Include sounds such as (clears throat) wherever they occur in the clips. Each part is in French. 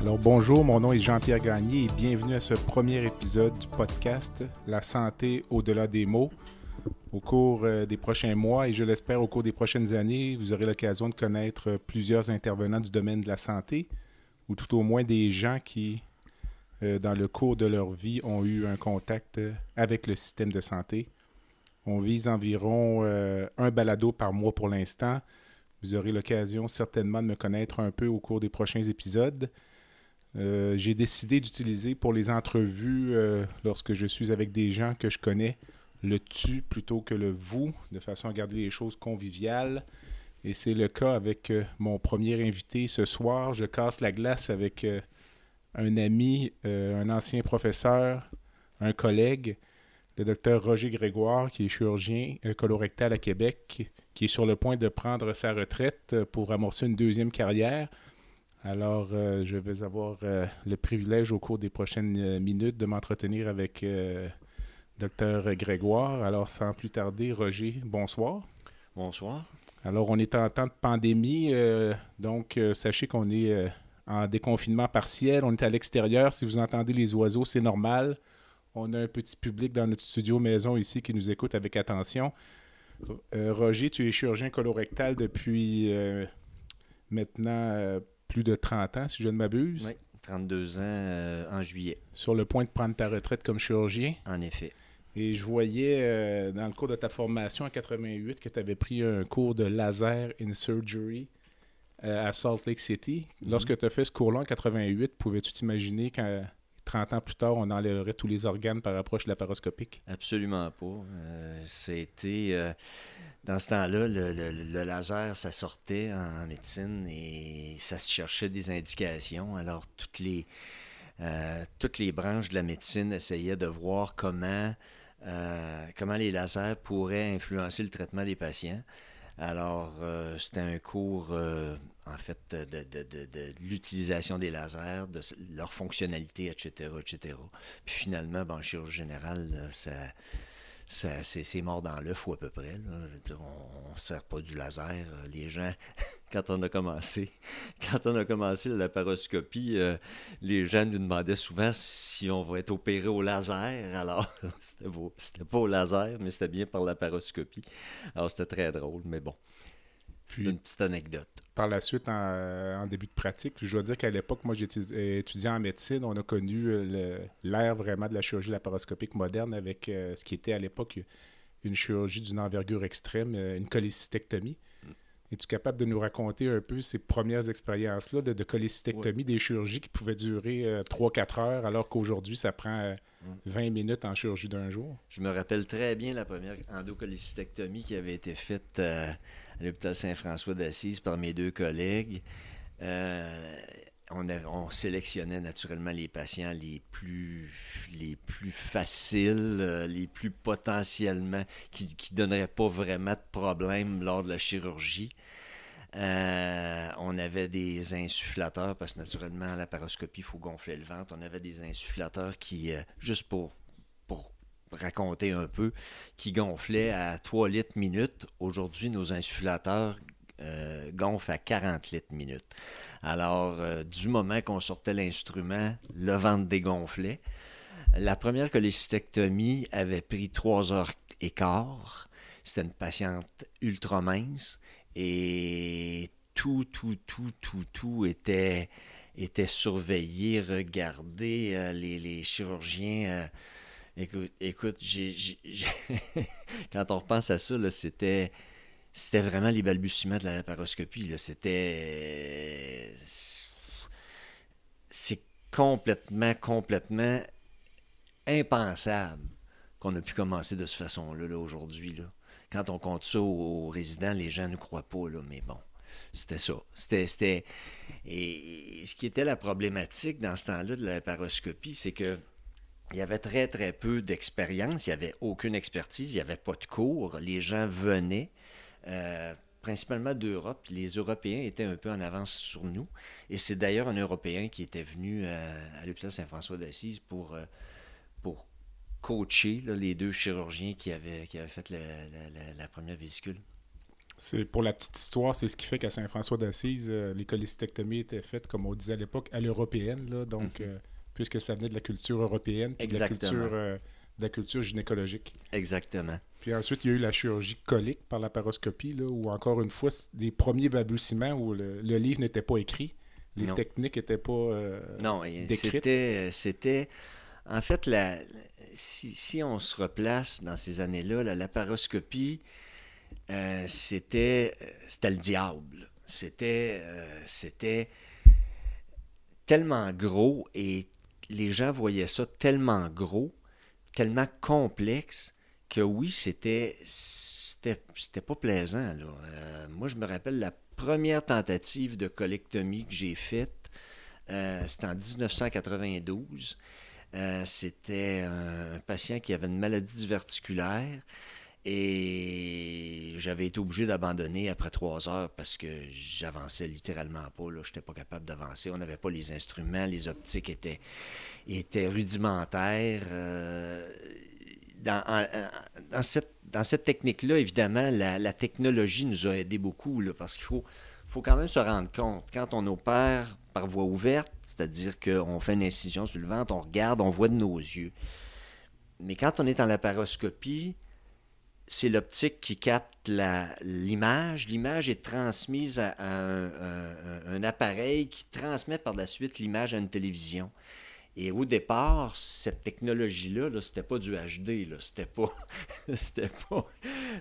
Alors bonjour, mon nom est Jean-Pierre Gagné et bienvenue à ce premier épisode du podcast La santé au-delà des mots. Au cours euh, des prochains mois et je l'espère au cours des prochaines années, vous aurez l'occasion de connaître plusieurs intervenants du domaine de la santé ou tout au moins des gens qui, euh, dans le cours de leur vie, ont eu un contact avec le système de santé. On vise environ euh, un balado par mois pour l'instant. Vous aurez l'occasion certainement de me connaître un peu au cours des prochains épisodes. Euh, j'ai décidé d'utiliser pour les entrevues, euh, lorsque je suis avec des gens que je connais, le tu plutôt que le vous, de façon à garder les choses conviviales. Et c'est le cas avec euh, mon premier invité ce soir. Je casse la glace avec un ami, un ancien professeur, un collègue, le docteur Roger Grégoire, qui est chirurgien colorectal à Québec, qui est sur le point de prendre sa retraite pour amorcer une deuxième carrière. Alors, euh, je vais avoir euh, le privilège au cours des prochaines euh, minutes de m'entretenir avec Dr Grégoire. Alors, sans plus tarder, Roger, bonsoir. Bonsoir. Alors, on est en temps de pandémie, donc sachez qu'on est en déconfinement partiel. On est à l'extérieur. Si vous entendez les oiseaux, c'est normal. On a un petit public dans notre studio maison ici qui nous écoute avec attention. Roger, tu es chirurgien colorectal depuis maintenant plus de 30 ans, si je ne m'abuse. Oui, 32 ans euh, en juillet. Sur le point de prendre ta retraite comme chirurgien. En effet. Et je voyais euh, dans le cours de ta formation en 88 que tu avais pris un cours de laser in surgery euh, à Salt Lake City. Mhm. Lorsque tu as fait ce cours-là en 88, pouvais-tu t'imaginer qu'à 30 ans plus tard, on enlèverait tous les organes par approche laparoscopique? Absolument pas. C'était dans ce temps-là, le, laser, ça sortait en médecine et ça se cherchait des indications. Alors, toutes les, euh, toutes les branches de la médecine essayaient de voir comment, euh, comment les lasers pourraient influencer le traitement des patients. Alors, euh, c'était un cours, en fait, de, de l'utilisation des lasers, de leur fonctionnalité, etc., etc. Puis finalement, ben, en chirurgie générale, ça c'est mort dans l'œuf ou à peu près. on ne sert pas du laser. Euh, les gens, (laughs) quand on a commencé, quand on a commencé la laparoscopie, euh, les gens nous demandaient souvent si on va être opéré au laser. (laughs) Alors, c'était pas au laser, mais c'était bien par la laparoscopie. Alors, c'était très drôle, mais bon. C'est une petite anecdote. Par la suite, en, début de pratique, je dois dire qu'à l'époque, moi, j'ai étudié en médecine. On a connu euh, l'ère vraiment de la chirurgie laparoscopique moderne avec euh, ce qui était à l'époque une chirurgie d'une envergure extrême, euh, une cholécystectomie. Mm. Es-tu capable de nous raconter un peu ces premières expériences-là de, cholécystectomie, des chirurgies qui pouvaient durer 3-4 heures, alors qu'aujourd'hui, ça prend 20 mm. minutes en chirurgie d'un jour? Je me rappelle très bien la première endocholécystectomie qui avait été faite à l'hôpital Saint-François d'Assise par mes deux collègues. Euh, on, sélectionnait naturellement les patients les plus, les plus faciles, euh, les plus potentiellement, qui ne donneraient pas vraiment de problème lors de la chirurgie. Euh, on avait des insufflateurs, parce que naturellement, à la paroscopie, il faut gonfler le ventre. On avait des insufflateurs qui, juste pour raconter un peu, qui gonflait à 3 litres minute. Aujourd'hui, nos insufflateurs euh, gonflent à 40 litres minute. Alors, euh, du moment qu'on sortait l'instrument, le ventre dégonflait. La première cholécystectomie avait pris 3 heures et quart. C'était une patiente ultra mince et tout, tout, tout, tout, tout était, était surveillé, regardé. Euh, les, les, chirurgiens Écoute, écoute (laughs) quand on repense à ça, c'était, c'était vraiment les balbutiements de la laparoscopie. C'était. C'est complètement, complètement impensable qu'on a pu commencer de cette façon-là là, aujourd'hui. Quand on compte ça aux, résidents, les gens ne croient pas, là, mais bon. C'était ça. C'était... Et ce qui était la problématique dans ce temps-là de la laparoscopie, c'est que il y avait très, très peu d'expérience, il n'y avait aucune expertise, il n'y avait pas de cours. Les gens venaient, euh, principalement d'Europe. Les Européens étaient un peu en avance sur nous. Et c'est d'ailleurs un Européen qui était venu à, l'hôpital Saint-François d'Assise pour, euh, pour coacher les deux chirurgiens qui avaient, qui avaient fait la, première vésicule. C'est pour la petite histoire, c'est ce qui fait qu'à Saint-François d'Assise, euh, les cholécystectomies étaient faites, comme on disait à l'époque, à l'européenne. Donc, mhm puisque ça venait de la culture européenne, de la culture, euh, de la culture gynécologique. Exactement. Puis ensuite, il y a eu la chirurgie colique par la paroscopie, là, où encore une fois, des premiers balbutiements où le, livre n'était pas écrit, les techniques n'étaient pas euh, Non, c'était, c'était... En fait, la, si, on se replace dans ces années-là, la laparoscopie, euh, c'était, c'était le diable. C'était, c'était tellement gros et les gens voyaient ça tellement gros, tellement complexe, que oui, c'était c'était pas plaisant. Euh, moi, je me rappelle la première tentative de colectomie que j'ai faite, euh, c'était en 1992. Euh, c'était un, patient qui avait une maladie diverticulaire. Et j'avais été obligé d'abandonner après trois heures parce que j'avançais littéralement pas. Je n'étais pas capable d'avancer. On n'avait pas les instruments. Les optiques étaient, rudimentaires. Euh, dans, cette, technique-là, évidemment, la, technologie nous a aidé beaucoup parce qu'il faut, faut quand même se rendre compte. Quand on opère par voie ouverte, c'est-à-dire qu'on fait une incision sur le ventre, on regarde, on voit de nos yeux. Mais quand on est en laparoscopie, c'est l'optique qui capte l'image. L'image est transmise à, un, appareil qui transmet par la suite l'image à une télévision. Et au départ, cette technologie-là, -là, c'était pas du HD, (laughs) c'était pas, c'était pas,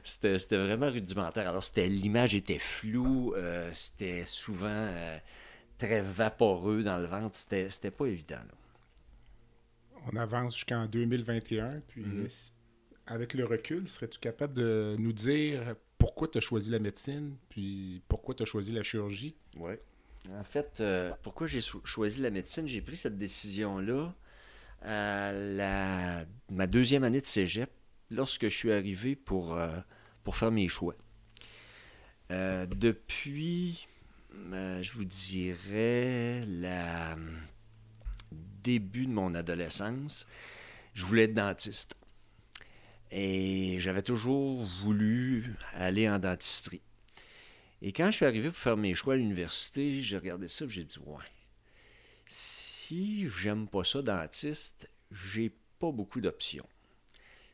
c'était, vraiment rudimentaire. Alors, c'était, l'image était floue, euh, c'était souvent euh, très vaporeux dans le ventre, c'était, pas évident. On avance jusqu'en 2021, puis mm-hmm avec le recul, serais-tu capable de nous dire pourquoi tu as choisi la médecine, puis pourquoi tu as choisi la chirurgie? Oui. En fait, euh, pourquoi j'ai choisi la médecine? J'ai pris cette décision-là à la, ma deuxième année de cégep, lorsque je suis arrivé pour, euh, faire mes choix. Euh, depuis, je vous dirais, le début de mon adolescence, je voulais être dentiste. Et j'avais toujours voulu aller en dentisterie. Et quand je suis arrivé pour faire mes choix à l'université, j'ai regardé ça et j'ai dit Ouais, si j'aime pas ça dentiste, j'ai pas beaucoup d'options.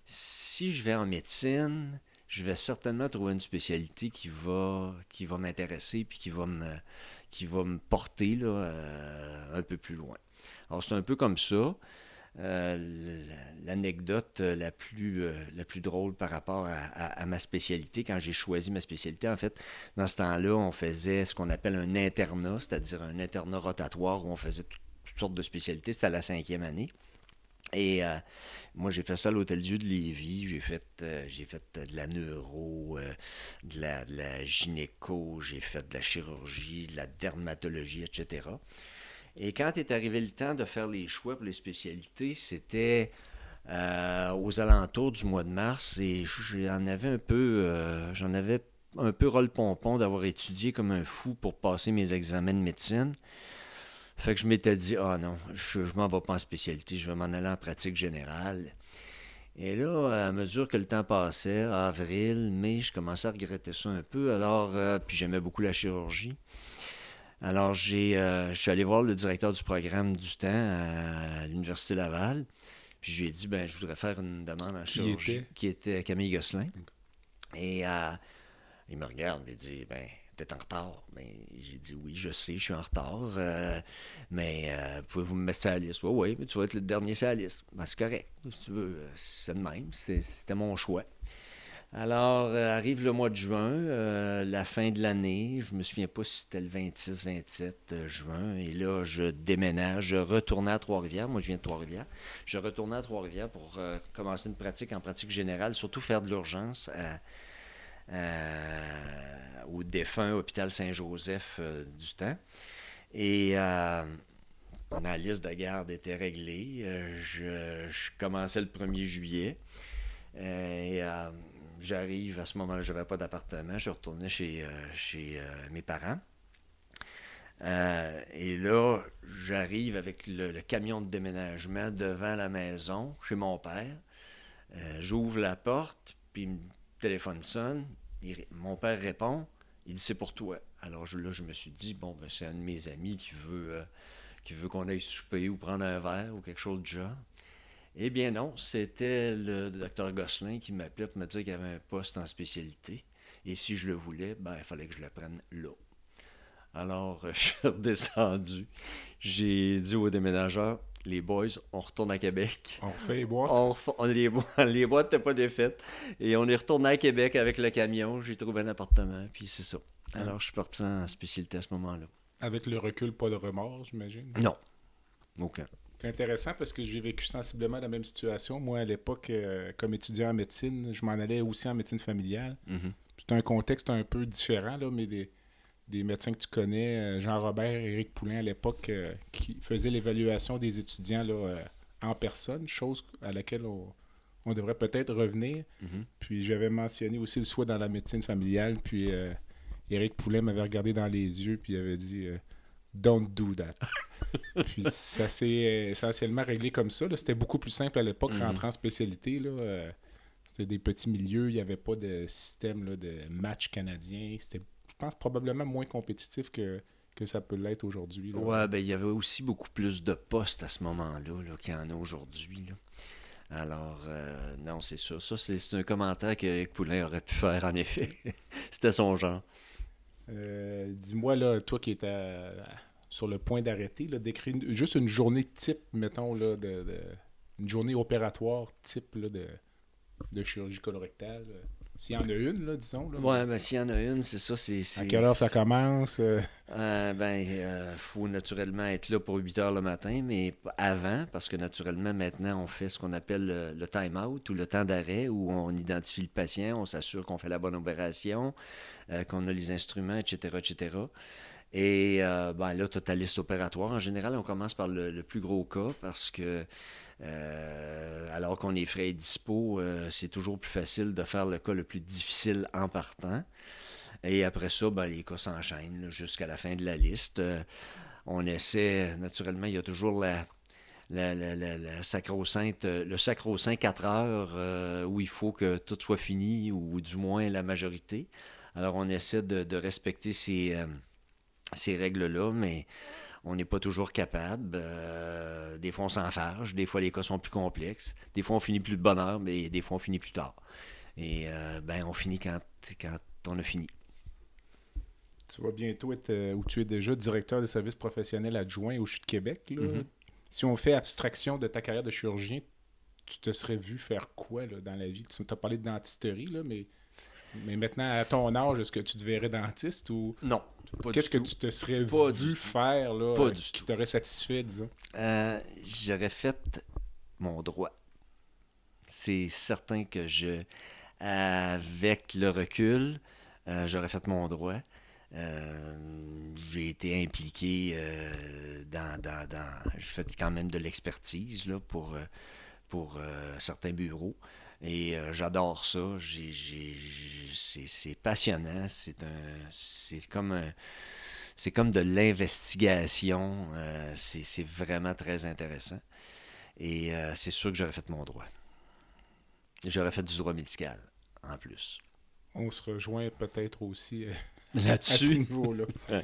Si je vais en médecine, je vais certainement trouver une spécialité qui va, qui va m'intéresser puis qui va me, qui va me porter là, euh, un peu plus loin. Alors, c'est un peu comme ça. Euh, l'anecdote la plus, euh, la plus drôle par rapport à, ma spécialité, quand j'ai choisi ma spécialité, en fait, dans ce temps-là, on faisait ce qu'on appelle un internat, c'est-à-dire un internat rotatoire où on faisait toutes sortes de spécialités. C'était à la cinquième année. Et euh, moi, j'ai fait ça à l'Hôtel Dieu de Lévis. J'ai fait, fait de la neuro, de, la, de la gynéco, j'ai fait de la chirurgie, de la dermatologie, etc. Et quand est arrivé le temps de faire les choix pour les spécialités, c'était euh, aux alentours du mois de mars et j'en avais un peu, euh, j'en avais un peu rôle pompon d'avoir étudié comme un fou pour passer mes examens de médecine. Fait que je m'étais dit, ah non, je, je m'en vais pas en spécialité, je vais m'en aller en pratique générale. Et là, à mesure que le temps passait, avril, mai, je commençais à regretter ça un peu. Alors, euh, puis j'aimais beaucoup la chirurgie. Alors, j'ai, euh, je suis allé voir le directeur du programme du temps à, l'Université Laval. Puis je lui ai dit, ben, je voudrais faire une demande en chirurgie. Qui était Camille Gosselin. Et euh, il me regarde il dit, ben, t'es en retard. Ben, j'ai dit, oui, je sais, je suis en retard. Euh, mais pouvez-vous me mettre sur la liste? Oui, oui, mais tu vas être le dernier sur la liste. Ben, c'est correct. Si tu veux, c'est de même. C'était mon choix. Alors, euh, arrive le mois de juin, euh, la fin de l'année. Je me souviens pas si c'était le 26-27 euh, juin. Et là, je déménage, je retourne à Trois-Rivières. Moi, je viens de Trois-Rivières. Je retourne à Trois-Rivières pour commencer une pratique en pratique générale, surtout faire de l'urgence au défunt hôpital Saint-Joseph du temps. Et ma liste de garde était réglée. Je, je commençais le 1er juillet. Et j'arrive, à ce moment-là, je n'avais pas d'appartement. Je retournais chez, euh, chez euh, mes parents. Euh, et là, j'arrive avec le, camion de déménagement devant la maison, chez mon père. J'ouvre la porte, puis le téléphone sonne. Mon père répond. Il dit c'est pour toi. Alors là, je me suis dit, bon, ben, c'est un de mes amis qui veut, qu'on aille souper ou prendre un verre ou quelque chose du genre. Eh bien non, c'était le docteur Gosselin qui m'appelait pour me dire qu'il y avait un poste en spécialité. Et si je le voulais, ben, il fallait que je le prenne là. Alors, euh, (laughs) je suis redescendu. J'ai dit aux déménageurs, les boys, on retourne à Québec. On refait les boîtes. On les, bo- (laughs) les boîtes n'étaient pas défaites. Et on est retourné à Québec avec le camion. J'ai trouvé un appartement, puis c'est ça. Alors, je suis parti en spécialité à ce moment-là. Avec le recul, pas de remords, j'imagine? Non. Aucun. C'est intéressant parce que j'ai vécu sensiblement la même situation. Moi, à l'époque, euh, comme étudiant en médecine, je m'en allais aussi en médecine familiale. Mhm. C'est un contexte un peu différent, là, mais des, des médecins que tu connais, euh, Jean-Robert, Éric Poulain à l'époque, euh, qui faisaient l'évaluation des étudiants là, euh, en personne, chose à laquelle on, on devrait peut-être revenir. Mhm. Puis j'avais mentionné aussi le souhait dans la médecine familiale, puis Éric Poulain m'avait regardé dans les yeux, puis il avait dit Don't do that. (laughs) puis ça s'est essentiellement réglé comme ça. C'était beaucoup plus simple à l'époque, rentrer en spécialité. Là, euh, c'était des petits milieux, il n'y avait pas de système là, de match canadien. C'était, je pense, probablement moins compétitif que, que ça peut l'être aujourd'hui. Ouais, ben il y avait aussi beaucoup plus de postes à ce moment-là là, qu'il y en a aujourd'hui. Alors, euh, non, c'est ça. Ça, c'est un commentaire que Eric Poulain aurait pu faire, en effet. (laughs) C'était son genre. Euh, dis-moi, là, toi qui étais à- sur le point d'arrêter, décris juste une journée type, mettons, là, une journée opératoire type de, de chirurgie colorectale. euh. S'il y en a une, là, disons. Là, Ouais, ben s'il y en a une, c'est ça. c'est À quelle heure ça commence? euh? Euh, ben, il faut naturellement être là pour 8 heures le matin, mais avant, parce que naturellement, maintenant, on fait ce qu'on appelle le, le time-out ou le temps d'arrêt, où on identifie le patient, on s'assure qu'on fait la bonne opération, euh, qu'on a les instruments, etc., etc. Et euh, ben là, tu as ta liste opératoire. En général, on commence par le, le plus gros cas parce que, euh, alors qu'on est frais et dispo, euh, c'est toujours plus facile de faire le cas le plus difficile en partant. Et après ça, ben, les cas s'enchaînent jusqu'à la fin de la liste. Euh, on essaie, naturellement, il y a toujours la, le sacro-saint 4 heures où il faut que tout soit fini, ou du moins la majorité. Alors, on essaie de, respecter ces, ces règles-là, mais on n'est pas toujours capable. Euh, des fois, on s'enfarge. Des fois, les cas sont plus complexes. Des fois, on finit plus de bonne heure, mais des fois, on finit plus tard. Et euh, ben, on finit quand, quand on a fini. Tu vas bientôt être, euh, ou tu es déjà directeur des services professionnels adjoint au CHU de Québec. là. Mhm. Si on fait abstraction de ta carrière de chirurgien, tu te serais vu faire quoi là, dans la vie? Tu as parlé de dentisterie, là, mais, mais maintenant, à ton âge, est-ce que tu te verrais dentiste ou Non, qu'est-ce que tout. tu te serais Pas vu du faire là, Pas du qui t'aurait satisfait, disons? Euh, J'aurais fait mon droit. C'est certain que je, avec le recul, euh, j'aurais fait mon droit. Euh, j'ai été impliqué euh, dans, dans, dans- J'ai fait quand même de l'expertise là, pour, pour certains bureaux. Et euh, j'adore ça. C'est- passionnant. C'est un. C'est comme un. C'est comme de l'investigation. euh, c'est vraiment très intéressant. Et euh, c'est sûr que j'aurais fait mon droit. J'aurais fait du droit médical, en plus. On se rejoint peut-être aussi (laughs) à ce niveau-là. (laughs)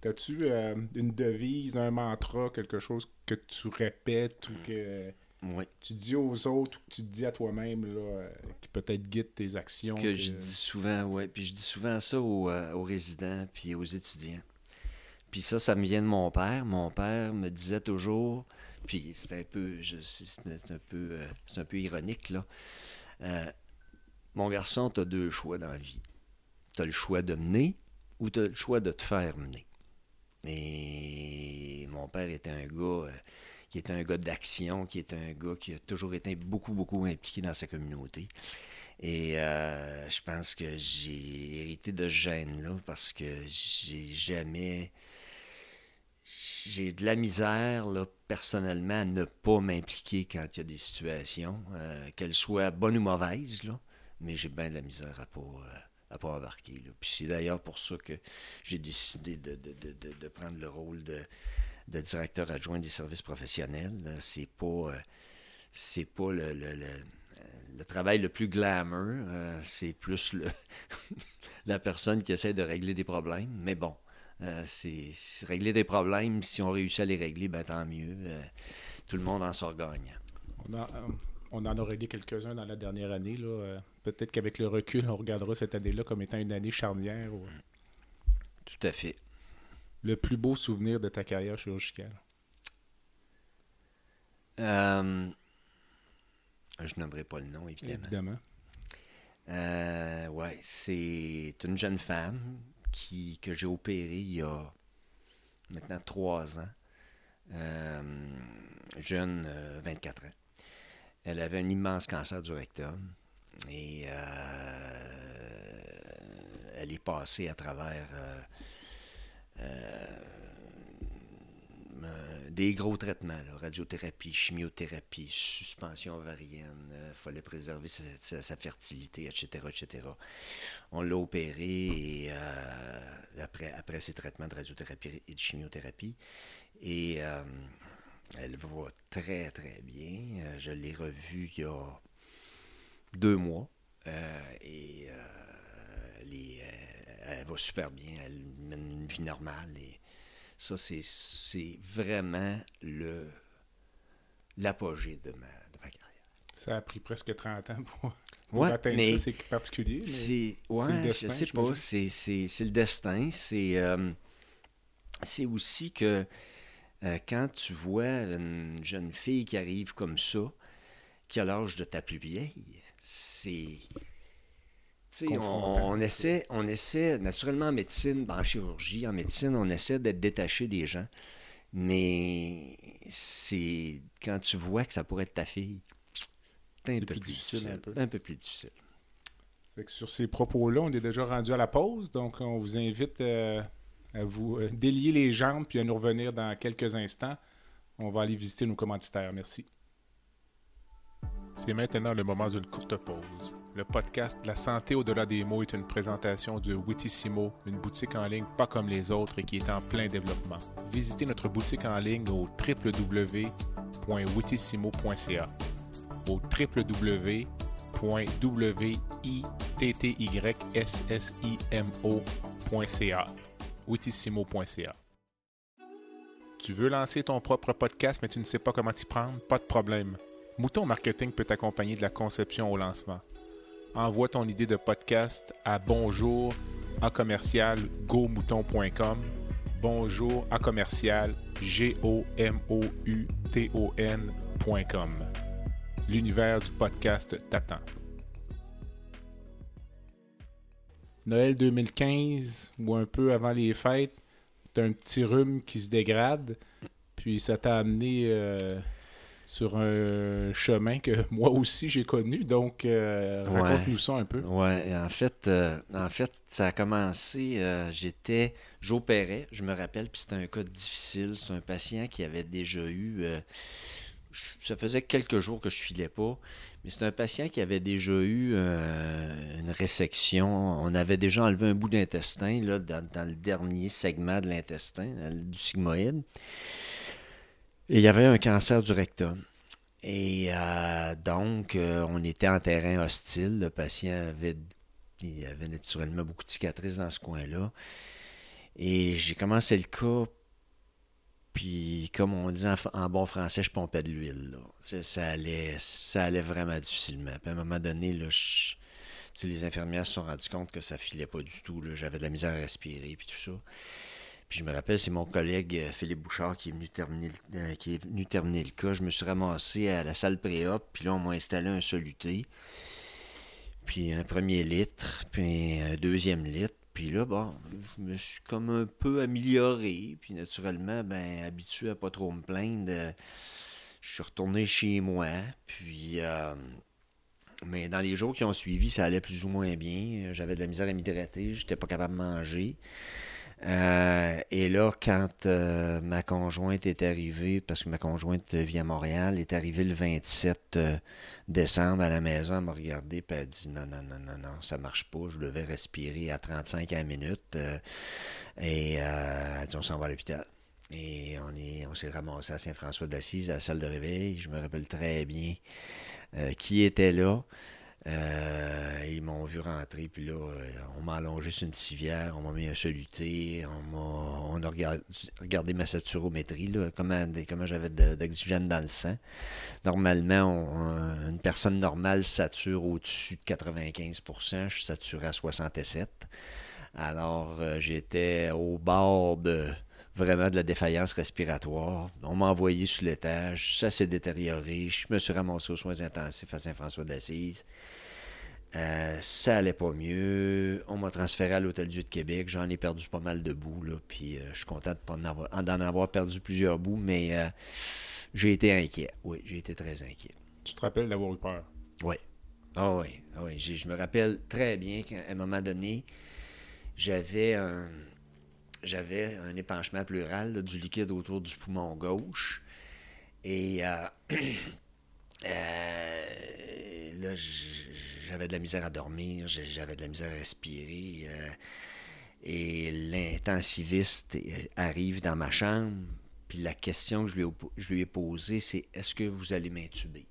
T'as-tu une devise, un mantra, quelque chose que tu répètes ou que oui, tu dis aux autres ou tu te dis à toi-même là, euh, qui peut-être guide tes actions? que je dis souvent, ouais. Puis je dis souvent ça aux, euh, aux résidents puis aux étudiants. Puis ça, ça me vient de mon père. Mon père me disait toujours, puis c'est un peu, c'est un peu, euh, c'est un peu ironique là. Euh, mon garçon, tu as deux choix dans la vie. Tu as le choix de mener ou tu as le choix de te faire mener. Et mon père était un gars qui était un gars d'action, qui était un gars qui a toujours été beaucoup, beaucoup impliqué dans sa communauté. Et euh, je pense que j'ai hérité de ce gène-là parce que j'ai jamais. j'ai de la misère, là, personnellement, à ne pas m'impliquer quand il y a des situations, euh, qu'elles soient bonnes ou mauvaises, là, mais j'ai bien de la misère à pas, euh, à pas embarquer. Là. Puis c'est d'ailleurs pour ça que j'ai décidé de, de, de, prendre le rôle de, directeur adjoint des services professionnels. C'est pas, euh, c'est pas le, le, le, travail le plus glamour, c'est plus le (laughs) la personne qui essaie de régler des problèmes, mais bon. Euh, c'est régler des problèmes. Si on réussit à les régler, ben, tant mieux. Euh, tout le monde en sort gagnant. On, euh, on en a réglé quelques-uns dans la dernière année. Peut-être qu'avec le recul, on regardera cette année-là comme étant une année charnière. Tout à fait. Le plus beau souvenir de ta carrière chirurgicale? je n'aimerais pas le nom, évidemment. Évidemment. ouais, c'est une jeune femme qui, que j'ai opéré il y a maintenant trois ans. Euh, jeune, 24 euh, ans. Elle avait un immense cancer du rectum et euh, elle est passée à travers des gros traitements, radiothérapie, chimiothérapie, suspension ovarienne, il euh, fallait préserver sa, fertilité, etc., etc. On l'a opéré et, euh, après, après ces traitements de radiothérapie et de chimiothérapie. Et euh, elle va très, très bien. Je l'ai revue il y a deux mois. et elle, va super bien. Elle mène une vie normale. Et, ça, c'est vraiment le l'apogée de ma, de ma, carrière. Ça a pris presque 30 ans pour, atteindre ça, c'est particulier. C'est ouais, le destin, je sais pas, c'est le destin. Euh, c'est aussi que euh, quand tu vois une jeune fille qui arrive comme ça, qui a l'âge de ta plus vieille, c'est on, essaie, on essaie, naturellement en médecine, en chirurgie, en médecine, on essaie d'être détaché des gens. Mais c'est quand tu vois que ça pourrait être ta fille, c'est un, peu plus difficile. Un peu, un peu plus difficile. sur ces propos-là, on est déjà rendu à la pause, donc on vous invite euh, à vous euh, délier les jambes puis à nous revenir dans quelques instants. On va aller visiter nos commanditaires. Merci. C'est maintenant le moment d'une courte pause. Le podcast La santé au-delà des mots est une présentation de Witissimo, une boutique en ligne pas comme les autres et qui est en plein développement. Visitez notre boutique en ligne au www.witissimo.ca au www.wittyssimo.ca witissimo.ca Tu veux lancer ton propre podcast mais tu ne sais pas comment t'y prendre? Pas de problème. Mouton Marketing peut t'accompagner de la conception au lancement envoie ton idée de podcast à bonjour à commercial gomouton.com. Bonjour à commercial g o m o u t o n.com. L'univers du podcast t'attend. Noël 2015 ou un peu avant les fêtes, t'as un petit rhume qui se dégrade, puis ça t'a amené euh, sur un chemin que (laughs) moi aussi j'ai connu. Donc, euh, raconte-nous ça un peu. Oui, en fait, euh, en fait, ça a commencé, euh, j'étais, j'opérais, je me rappelle, puis c'était un cas difficile. C'est un patient qui avait déjà eu, ça faisait quelques jours que je filais pas, mais c'est un patient qui avait déjà eu une résection. On avait déjà enlevé un bout d'intestin là, dans, le dernier segment de l'intestin, du sigmoïde. Il y avait un cancer du rectum. Et euh, donc, euh, on était en terrain hostile. Le patient avait, il avait naturellement beaucoup de cicatrices dans ce coin-là. Et j'ai commencé le cas, puis comme on dit en, bon français, je pompais de l'huile. Ça, allait, ça allait vraiment difficilement. Puis à un moment donné, les infirmières se sont rendues compte que ça filait pas du tout. J'avais de la misère à respirer, puis tout ça. Puis je me rappelle, c'est mon collègue euh, Philippe Bouchard qui est venu terminer, euh, qui est venu terminer le cas. Je me suis ramassé à la salle pré-op, puis là, on m'a installé un soluté, puis un premier litre, puis un deuxième litre. Puis là, bon, je me suis comme un peu amélioré, puis naturellement, ben, habitué à pas trop me plaindre. je suis retourné chez moi, puis... Euh, mais dans les jours qui ont suivi, ça allait plus ou moins bien. J'avais de la misère à m'hydrater, j'étais pas capable de manger. Euh, et là, quand euh, ma conjointe est arrivée, parce que ma conjointe vit à Montréal, est arrivée le 27 euh, décembre à la maison, elle m'a regardé et elle a dit non, non, non, non, non, ça marche pas, je devais respirer à 35 à minute. et elle a dit on s'en va à l'hôpital. Et on est, on s'est ramassé à Saint-François d'Assise, à la salle de réveil. Je me rappelle très bien qui était là. Euh, ils m'ont vu rentrer, puis là, euh, on m'a allongé sur une civière, on m'a mis un soluté, on, a regardé, ma saturométrie, là, comment, comment j'avais d'oxygène dans le sang. Normalement, une personne normale sature au-dessus de 95% je suis saturé à 67 Alors, euh, j'étais au bord de vraiment de la défaillance respiratoire. On m'a envoyé sur l'étage, ça s'est détérioré, je me suis ramassé aux soins intensifs à Saint-François d'Assise. Euh, ça allait pas mieux. On m'a transféré à l'Hôtel Dieu de Québec. J'en ai perdu pas mal de bouts, là, puis euh, je suis content d'en avoir, avoir, perdu plusieurs bouts, mais euh, j'ai été inquiet. Oui, j'ai été très inquiet. Tu te rappelles d'avoir eu peur? Oui. Ah oui, ah oui. Je me rappelle très bien qu'à un moment donné, j'avais un, j'avais un épanchement pleural du liquide autour du poumon gauche. Et (clears throat) là, j'avais de la misère à dormir, j'avais de la misère à respirer. Euh, et l'intensiviste arrive dans ma chambre, puis la question que je lui ai, je lui ai posée, c'est est-ce que vous allez m'intuber?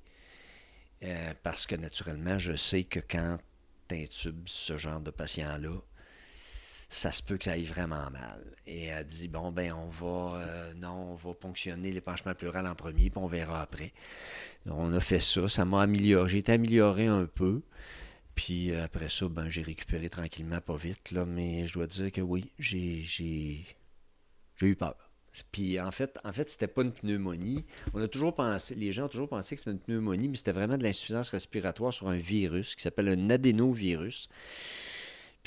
Euh, parce que naturellement, je sais que quand tu intubes ce genre de patient-là, ça se peut que ça aille vraiment mal. Et elle dit bon ben on va euh, non, on va ponctionner l'épanchement pleural en premier, puis on verra après. On a fait ça, ça m'a amélioré, j'ai été amélioré un peu. Puis après ça, ben j'ai récupéré tranquillement, pas vite, là, mais je dois dire que oui, j'ai j'ai eu peur. Puis en fait, en fait, c'était pas une pneumonie. On a toujours pensé, les gens ont toujours pensé que c'était une pneumonie, mais c'était vraiment de l'insuffisance respiratoire sur un virus qui s'appelle un adénovirus.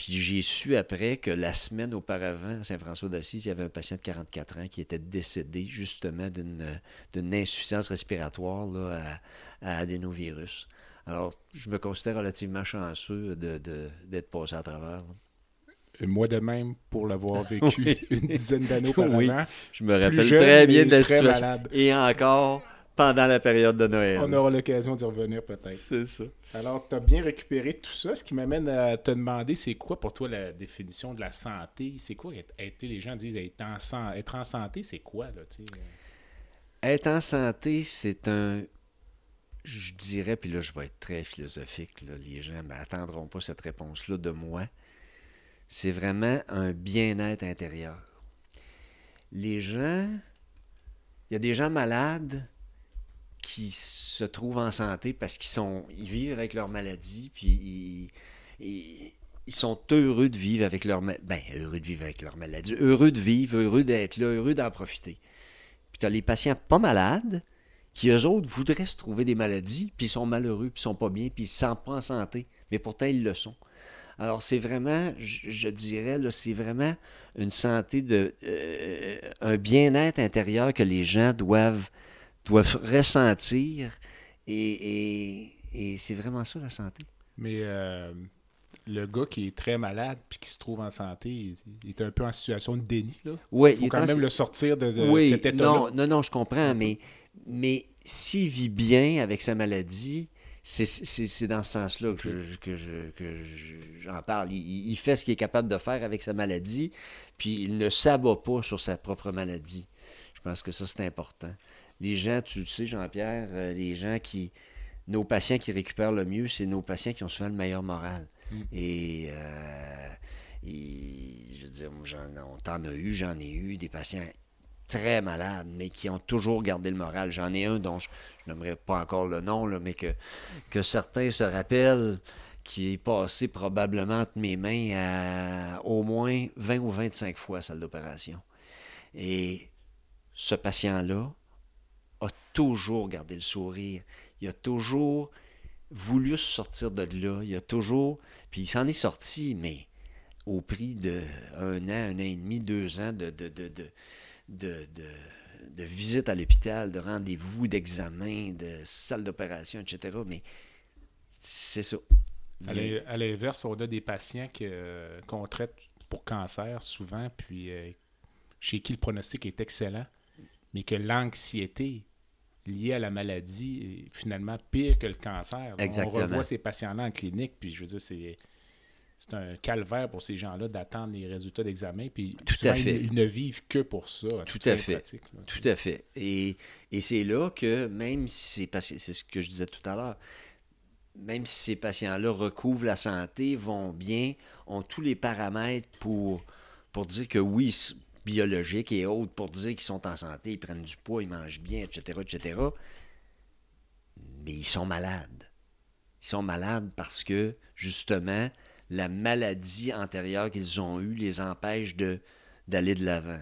Puis j'ai su après que la semaine auparavant, à Saint-François d'Assise, il y avait un patient de 44 ans qui était décédé justement d'une insuffisance respiratoire là, à, adénovirus. Alors, je me considère relativement chanceux d'être de, passé à travers. Moi de même, pour l'avoir (laughs) vécu une dizaine d'années auparavant. Oui, je me rappelle très bien de la situation. Et encore, pendant la période de Noël. On aura l'occasion d'y revenir peut-être. C'est ça. Alors, tu as bien récupéré tout ça. Ce qui m'amène à te demander, c'est quoi pour toi la définition de la santé? C'est quoi être, les gens disent être en, être en santé, c'est quoi? Là, être en santé, c'est un... Je dirais, puis là, je vais être très philosophique, là, les gens ne m'attendront pas cette réponse-là de moi. C'est vraiment un bien-être intérieur. Les gens... Il y a des gens malades qui se trouvent en santé parce qu'ils sont vivent avec leur maladie, puis ils, sont heureux de vivre avec leur ben, heureux de vivre avec leur maladie, heureux de vivre, heureux d'être là, heureux d'en profiter. Puis tu as les patients pas malades qui, eux autres, voudraient se trouver des maladies, puis ils sont malheureux, puis ils sont pas bien, puis ils se sentent pas en santé, mais pourtant ils le sont. Alors, c'est vraiment, je, dirais, c'est vraiment une santé de. Euh, un bien-être intérieur que les gens doivent doivent ressentir. Et, c'est vraiment ça, la santé. Mais euh, le gars qui est très malade puis qui se trouve en santé, il, est un peu en situation de déni. Là. Oui, il faut quand même le sortir de, cet état-là. Non, non, non, je comprends, mais, mais s'il vit bien avec sa maladie, c'est dans ce sens-là que, que, j'en parle. Il, il, fait ce qu'il est capable de faire avec sa maladie, puis il ne s'abat pas sur sa propre maladie. Je pense que ça, c'est important les gens, tu le sais, Jean-Pierre, euh, les gens qui. Nos patients qui récupèrent le mieux, c'est nos patients qui ont souvent le meilleur moral. Mm. Et, euh, je veux dire, on t'en a eu, j'en ai eu des patients très malades, mais qui ont toujours gardé le moral. J'en ai un dont je, n'aimerais pas encore le nom, là, mais que, que certains se rappellent, qui est passé probablement entre mes mains à au moins 20 ou 25 fois à salle d'opération. Et ce patient-là, a toujours gardé le sourire. Il a toujours voulu sortir de là. Il a toujours. Puis il s'en est sorti, mais au prix de un an, un an et demi, deux ans de, de, de, de, de visite à l'hôpital, de rendez-vous, d'examen, de salle d'opération, etc. Mais c'est ça. À l'inverse, on a des patients qu'on traite pour cancer souvent, puis euh, chez qui le pronostic est excellent, mais que l'anxiété liée à la maladie est finalement pire que le cancer. Exactement. On revoit ces patients-là en clinique, puis je veux dire, c'est c'est un calvaire pour ces gens-là d'attendre les résultats d'examen. Puis Tout souvent, à fait. Ils, ils ne vivent que pour ça. Tout à fait. Pratique. Tout à fait. Et, et c'est là que même si ces patients, c'est ce que je disais tout à l'heure, même si ces patients-là recouvrent la santé, vont bien, ont tous les paramètres pour, pour dire que oui, biologiques et autres, pour dire qu'ils sont en santé, ils prennent du poids, ils mangent bien, etc., etc., mais ils sont malades. Ils sont malades parce que, justement, la maladie antérieure qu'ils ont eue les empêche de, d'aller de l'avant.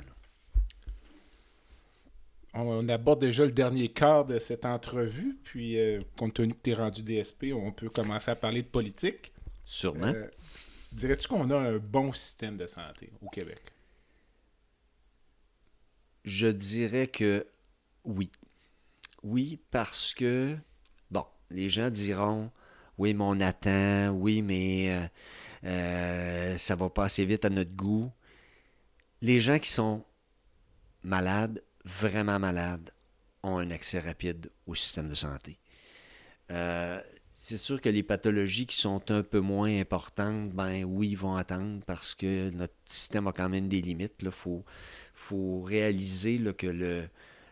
on aborde déjà le dernier quart de cette entrevue, puis euh, compte tenu que tu es rendu DSP, on peut commencer à parler de politique. Sûrement. Euh, Dirais-tu qu'on a un bon système de santé au Québec? Je dirais que oui. Oui, parce que, bon, les gens diront, oui, mais on attend, oui, mais euh, euh, ça va pas assez vite à notre goût. Les gens qui sont malades, vraiment malades, ont un accès rapide au système de santé. Euh, c'est sûr que les pathologies qui sont un peu moins importantes, ben oui, ils vont attendre parce que notre système a quand même des limites. Il faut, réaliser que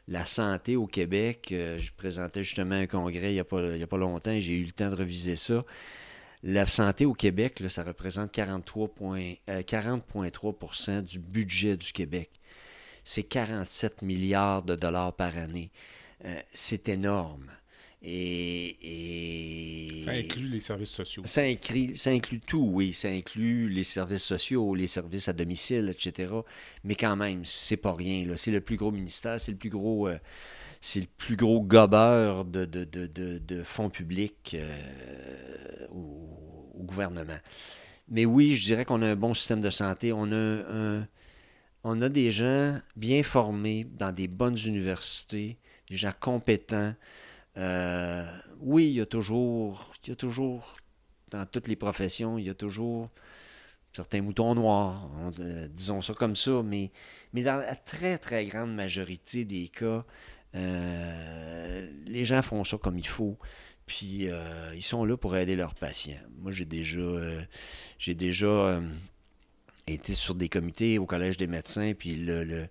la santé au Québec, euh, je présentais justement un congrès il n'y a, pas- longtemps j'ai eu le temps de reviser ça. La santé au Québec, ça représente 43 point- euh, 40,3% du budget du Québec. C'est 47 milliards de dollars par année. Euh, c'est énorme. Et, et- Ça inclut les services sociaux. ça inclut, ça inclut tout, oui. Ça inclut les services sociaux, les services à domicile, etc. Mais quand même, c'est pas rien. C'est le plus gros ministère, c'est le plus gros, euh, c'est le plus gros gobeur de, de, de, de- de fonds publics euh, au, au gouvernement. Mais oui, je dirais qu'on a un bon système de santé. On a, un- on a des gens bien formés dans des bonnes universités, des gens compétents. Euh, oui, il y a toujours, il y a toujours, dans toutes les professions, il y a toujours certains moutons noirs, euh, disons ça comme ça, mais, mais dans la très, très grande majorité des cas, euh, les gens font ça comme il faut. Puis ils sont là pour aider leurs patients. Moi, j'ai déjà, j'ai déjà été sur des comités au Collège des médecins, puis le, le-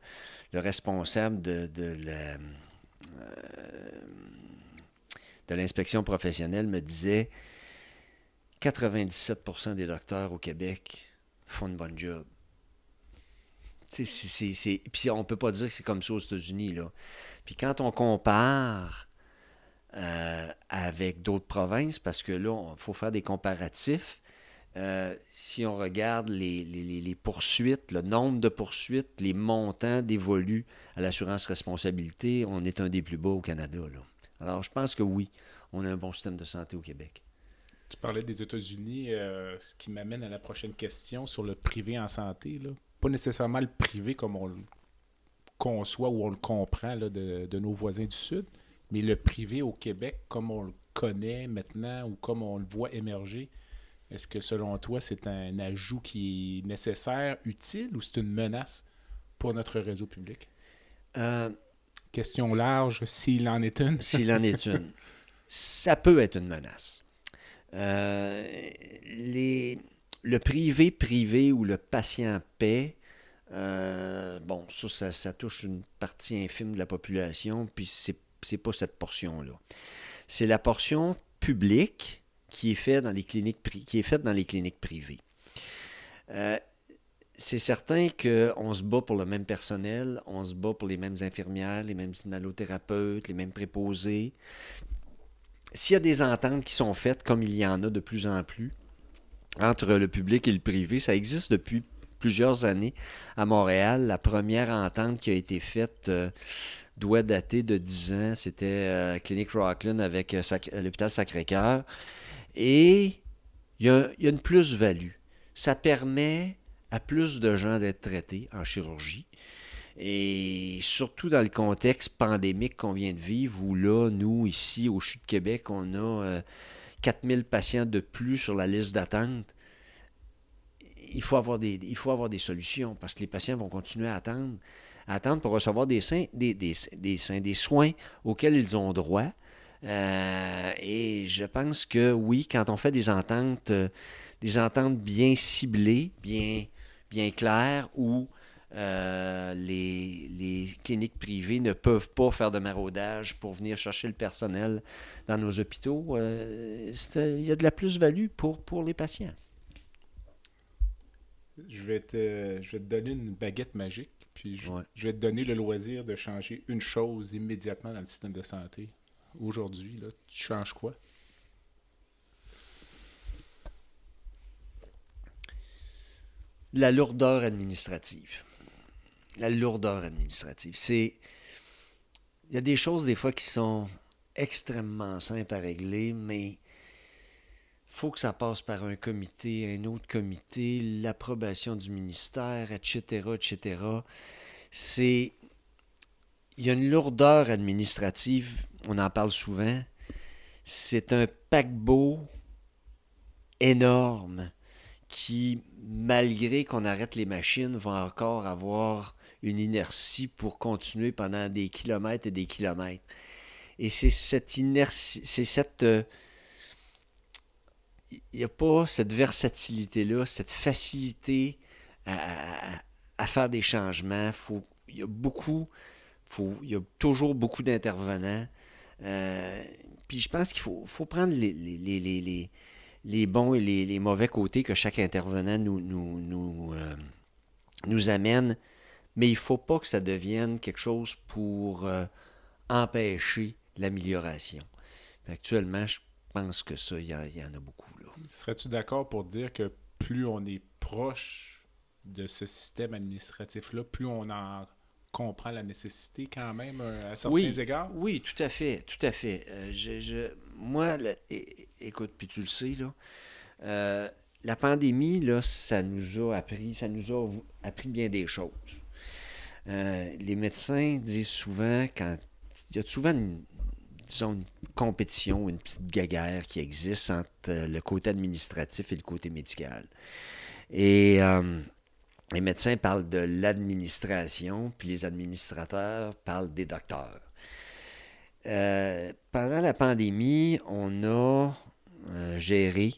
le responsable de, de la, de l'inspection professionnelle me disait 97% des docteurs au Québec font une bonne job. Puis on peut pas dire que c'est comme ça aux États-Unis. Là. Puis quand on compare euh, avec d'autres provinces, parce que là, il faut faire des comparatifs, euh, si on regarde les poursuites, le nombre de poursuites, les montants dévolus à l'assurance responsabilité, on est un des plus bas au Canada. Là. Alors, je pense que oui, on a un bon système de santé au Québec. Tu parlais des États-Unis, euh, ce qui m'amène à la prochaine question sur le privé en santé. Là. Pas nécessairement le privé comme on le conçoit ou on le comprend là, de, de nos voisins du Sud, mais le privé au Québec comme on le connaît maintenant ou comme on le voit émerger. Est-ce que selon toi, c'est un ajout qui est nécessaire, utile ou c'est une menace pour notre réseau public? Euh, Question large, s'il en est une. S'il en est une. Ça peut être une menace. Euh, le privé-privé ou le patient paix, euh, bon, ça, ça, ça touche une partie infime de la population, puis c'est c'est pas cette portion-là. C'est la portion publique qui est faite dans les cliniques, pri- qui est faite dans les cliniques privées. Euh, c'est certain qu'on se bat pour le même personnel, on se bat pour les mêmes infirmières, les mêmes inhalothérapeutes, les mêmes préposés. S'il y a des ententes qui sont faites, comme il y en a de plus en plus, entre le public et le privé, ça existe depuis plusieurs années à Montréal. La première entente qui a été faite euh, doit dater de 10 ans. C'était euh, Clinique Rockland avec euh, euh, l'hôpital Sacré-Cœur. Et il y a une plus-value. Ça permet plus de gens d'être traités en chirurgie. Et surtout dans le contexte pandémique qu'on vient de vivre, où là, nous, ici, au CHU de Québec, on a euh, 4000 patients de plus sur la liste d'attente. il faut, avoir des, solutions parce que les patients vont continuer à attendre, attendre pour recevoir des, soins, des, des, des, des soins auxquels ils ont droit. Euh, et je pense que oui, quand on fait des ententes, euh, des ententes bien ciblées, bien, bien claires, où euh, les, les, cliniques privées ne peuvent pas faire de maraudage pour venir chercher le personnel dans nos hôpitaux, il y a de la plus-value pour, pour les patients. Je vais, te, je vais te donner une baguette magique, puis je, je vais te donner le loisir de changer une chose immédiatement dans le système de santé aujourd'hui, tu changes quoi? La lourdeur administrative. La lourdeur administrative. C'est. Il y a des choses des fois qui sont extrêmement simples à régler, mais faut que ça passe par un comité, un autre comité, l'approbation du ministère, etc., etc. C'est il y a une lourdeur administrative, on en parle souvent. C'est un paquebot énorme qui, malgré qu'on arrête les machines, va encore avoir une inertie pour continuer pendant des kilomètres et des kilomètres. Et c'est cette inertie, c'est cette... Euh, il n'y a pas cette versatilité-là, cette facilité à, faire des changements. Faut, il y a beaucoup il y a toujours beaucoup d'intervenants. Euh, puis je pense qu'il faut, prendre les, les, bons et les, mauvais côtés que chaque intervenant nous, nous, nous, euh, nous amène, mais il ne faut pas que ça devienne quelque chose pour euh, empêcher l'amélioration. Actuellement, je pense que ça, il y, en a beaucoup. Serais-tu d'accord pour dire que plus on est proche de ce système administratif-là, plus on en comprend la nécessité quand même euh, à certains oui, égards? Oui, tout à fait, tout à fait. Euh, je, moi, écoute, puis tu le sais, là, euh, la pandémie, là, ça nous a appris, ça nous a appris bien des choses. les médecins disent souvent, quand il y a souvent une, disons, une compétition, une petite guerre qui existe entre le côté administratif et le côté médical. Et les médecins parlent de l'administration, puis les administrateurs parlent des docteurs. Euh, pendant la pandémie, on a euh, géré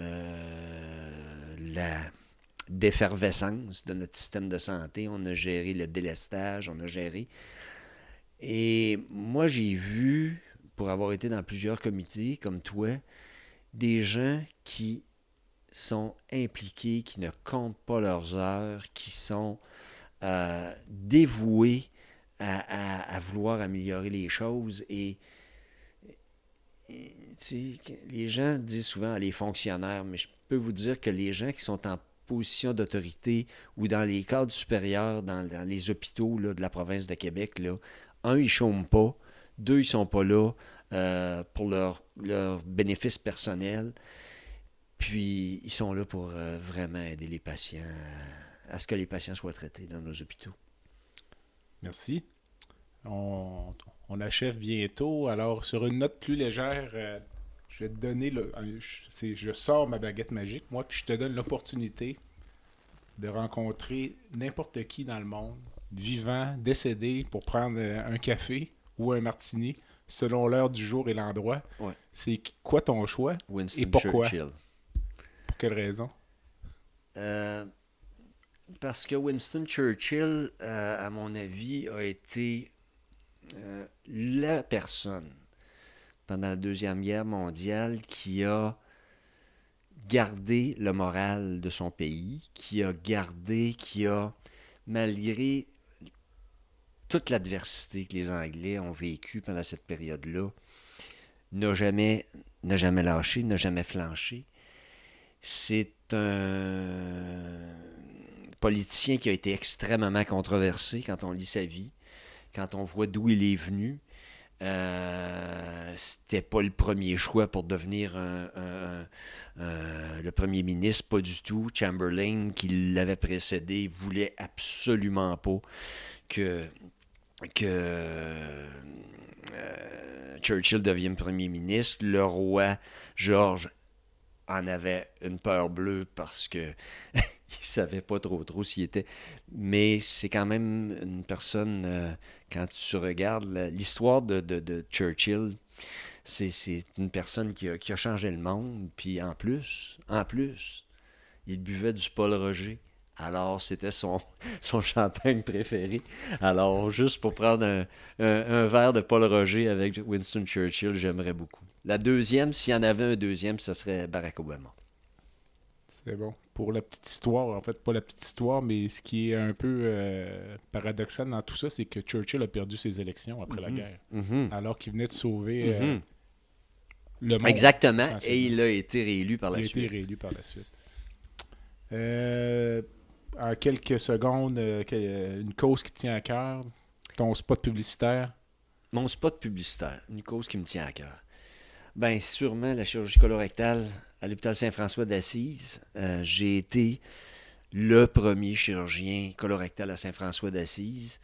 euh, la défervescence de notre système de santé, on a géré le délestage, on a géré. Et moi, j'ai vu, pour avoir été dans plusieurs comités comme toi, des gens qui sont impliqués, qui ne comptent pas leurs heures, qui sont euh, dévoués à, vouloir améliorer les choses. Et, les gens disent souvent les fonctionnaires, mais je peux vous dire que les gens qui sont en position d'autorité ou dans les cadres supérieurs, dans, les hôpitaux de la province de Québec, là, un, ils ne chôment pas, deux, ils ne sont pas là euh, pour leur, leur bénéfice personnel. Puis, ils sont là pour euh, vraiment aider les patients à, ce que les patients soient traités dans nos hôpitaux. Merci. On, achève bientôt. Alors, sur une note plus légère, euh, je vais te donner le. Je, je sors ma baguette magique, moi, puis je te donne l'opportunité de rencontrer n'importe qui dans le monde, vivant, décédé, pour prendre euh, un café ou un martini, selon l'heure du jour et l'endroit. C'est quoi ton choix Winston et pourquoi? Churchill quelle raison? Euh, parce que Winston Churchill, euh, à mon avis, a été euh, la personne pendant la Deuxième Guerre mondiale qui a gardé le moral de son pays, qui a gardé, qui a, malgré toute l'adversité que les Anglais ont vécue pendant cette période-là, n'a jamais, n'a jamais lâché, n'a jamais flanché. C'est un politicien qui a été extrêmement controversé quand on lit sa vie, quand on voit d'où il est venu. Euh, c'était pas le premier choix pour devenir le premier ministre, pas du tout. Chamberlain, qui l'avait précédé, voulait absolument pas que, euh, Churchill devienne premier ministre. Le roi George en avait une peur bleue parce que (laughs) il savait pas trop trop s'il était. Mais c'est quand même une personne, euh, quand tu regardes l'histoire de, Churchill, c'est une personne qui a, changé le monde. Puis en plus, en plus, il buvait du Paul Roger. Alors, c'était son, (laughs) champagne préféré. Alors, juste pour prendre un, un, verre de Paul Roger avec Winston Churchill, j'aimerais beaucoup. La deuxième, s'il y en avait un deuxième, ce serait Barack Obama. C'est bon. Pour la petite histoire, en fait, pas la petite histoire, mais ce qui est un peu euh, paradoxal dans tout ça, c'est que Churchill a perdu ses élections après la mhm. guerre. Mhm. Alors qu'il venait de sauver euh, mhm. le monde. Exactement. Et il a été réélu par la suite. Il a été réélu par la suite. Euh, en quelques secondes, une cause qui tient à cœur, ton spot publicitaire? Mon spot publicitaire, une cause qui me tient à cœur. Bien, sûrement la chirurgie colorectale à l'hôpital Saint-François d'Assise. Euh, j'ai été le premier chirurgien colorectal à Saint-François d'Assise.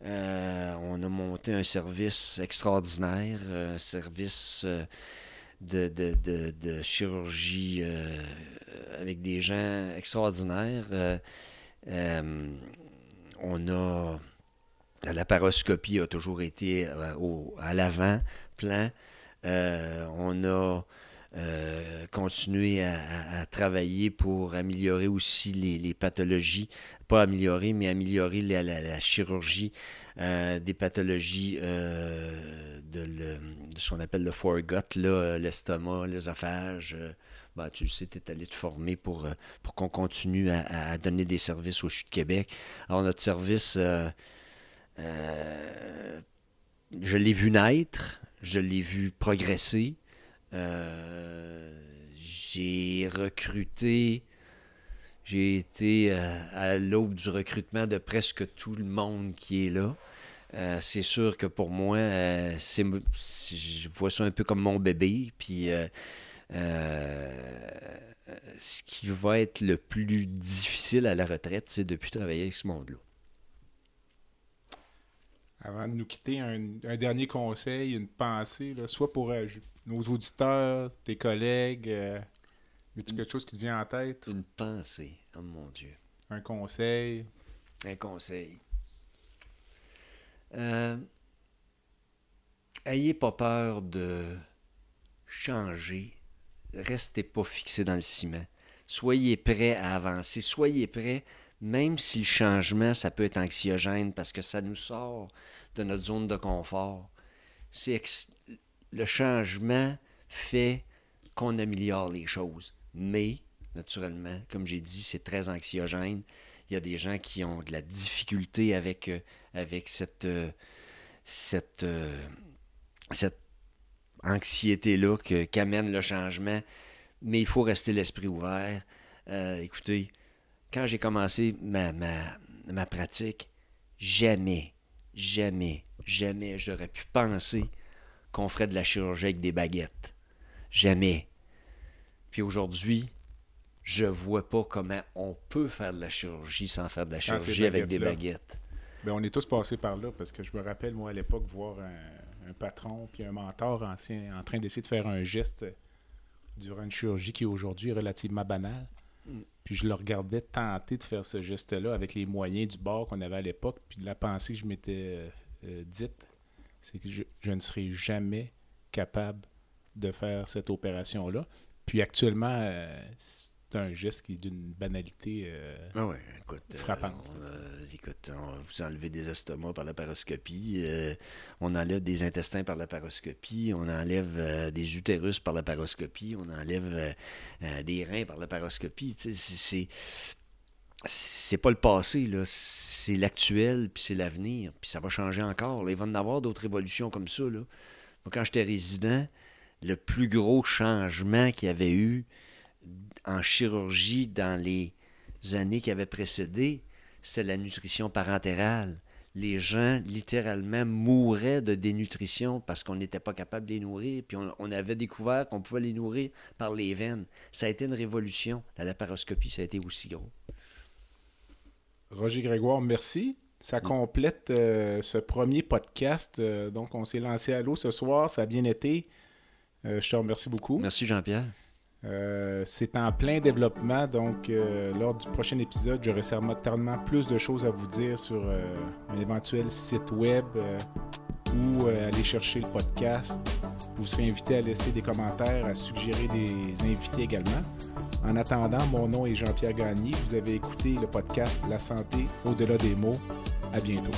on a monté un service extraordinaire, un service de, chirurgie avec des gens extraordinaires. Euh, on a. La paroscopie a toujours été euh, au, à l'avant, plan. Euh, on a continué à, travailler pour améliorer aussi les, pathologies, pas améliorer, mais améliorer la, chirurgie des pathologies de, ce qu'on appelle le foregut, l'estomac, l'œsophage, ben, tu sais, tu es allé te former pour, euh, pour qu'on continue à, donner des services au CHU de Québec. Alors, notre service, euh, euh, je l'ai vu naître, je l'ai vu progresser. j'ai recruté, j'ai été à l'aube du recrutement de presque tout le monde qui est là. c'est sûr que pour moi, c'est, je vois ça un peu comme mon bébé. Puis euh, ce qui va être le plus difficile à la retraite, c'est de plus travailler avec ce monde-là. Avant de nous quitter, un, dernier conseil, une pensée, soit pour euh, nos auditeurs, tes collègues, euh, quelque chose qui te vient en tête? Une pensée, oh mon Dieu. Un conseil? Un conseil. ayez pas peur de changer restez pas fixé dans le ciment. Soyez prêts à avancer. Soyez prêts, même si le changement, ça peut être anxiogène parce que ça nous sort de notre zone de confort. C'est le changement fait qu'on améliore les choses. Mais, naturellement, comme j'ai dit, c'est très anxiogène. Il y a des gens qui ont de la difficulté avec, euh, euh, euh, cette anxiété-là qu'amène le changement. Mais il faut rester l'esprit ouvert. Écoutez, quand j'ai commencé ma, ma, pratique, jamais, jamais, jamais j'aurais pu penser qu'on ferait de la chirurgie avec des baguettes. Jamais. Puis aujourd'hui, je vois pas comment on peut faire de la chirurgie sans faire de la chirurgie avec des baguettes. Bien, on est tous passés par là parce que je me rappelle, moi, à l'époque, voir un, un patron puis un mentor ancien en train d'essayer de faire un geste durant une chirurgie qui est aujourd'hui relativement banale. Puis je le regardais tenter de faire ce geste-là avec les moyens du bord qu'on avait à l'époque. Puis la pensée que je m'étais euh, euh, dite, c'est que je, ne serai jamais capable de faire cette opération-là. Puis actuellement, euh, un geste qui est d'une banalité euh, ah écoute, euh, frappante. Euh, écoute, on, vous enlevez des estomacs par la paroscopie, on enlève des intestins par la paroscopie, on enlève des utérus par la paroscopie, on enlève des reins par la paroscopie. C'est c'est pas le passé, là. c'est l'actuel, puis c'est l'avenir, puis ça va changer encore. Il va y en avoir d'autres évolutions comme ça. Là. quand j'étais résident, le plus gros changement qu'il y avait eu, en chirurgie dans les années qui avaient précédé, c'est la nutrition parentérale. Les gens, littéralement, mouraient de dénutrition parce qu'on n'était pas capable de les nourrir. Puis on, avait découvert qu'on pouvait les nourrir par les veines. Ça a été une révolution. La laparoscopie, ça a été aussi gros. Roger Grégoire, merci. Ça complète euh, ce premier podcast. Euh, donc, on s'est lancé à l'eau ce soir. Ça a bien été. Euh, je te remercie beaucoup. Merci, Jean-Pierre. Euh, c'est en plein développement, donc euh, lors du prochain épisode, j'aurai certainement plus de choses à vous dire sur euh, un éventuel site web ou aller chercher le podcast. Vous serez invité à laisser des commentaires, à suggérer des invités également. En attendant, mon nom est Jean-Pierre Gagné. Vous avez écouté le podcast La santé au-delà des mots. À bientôt.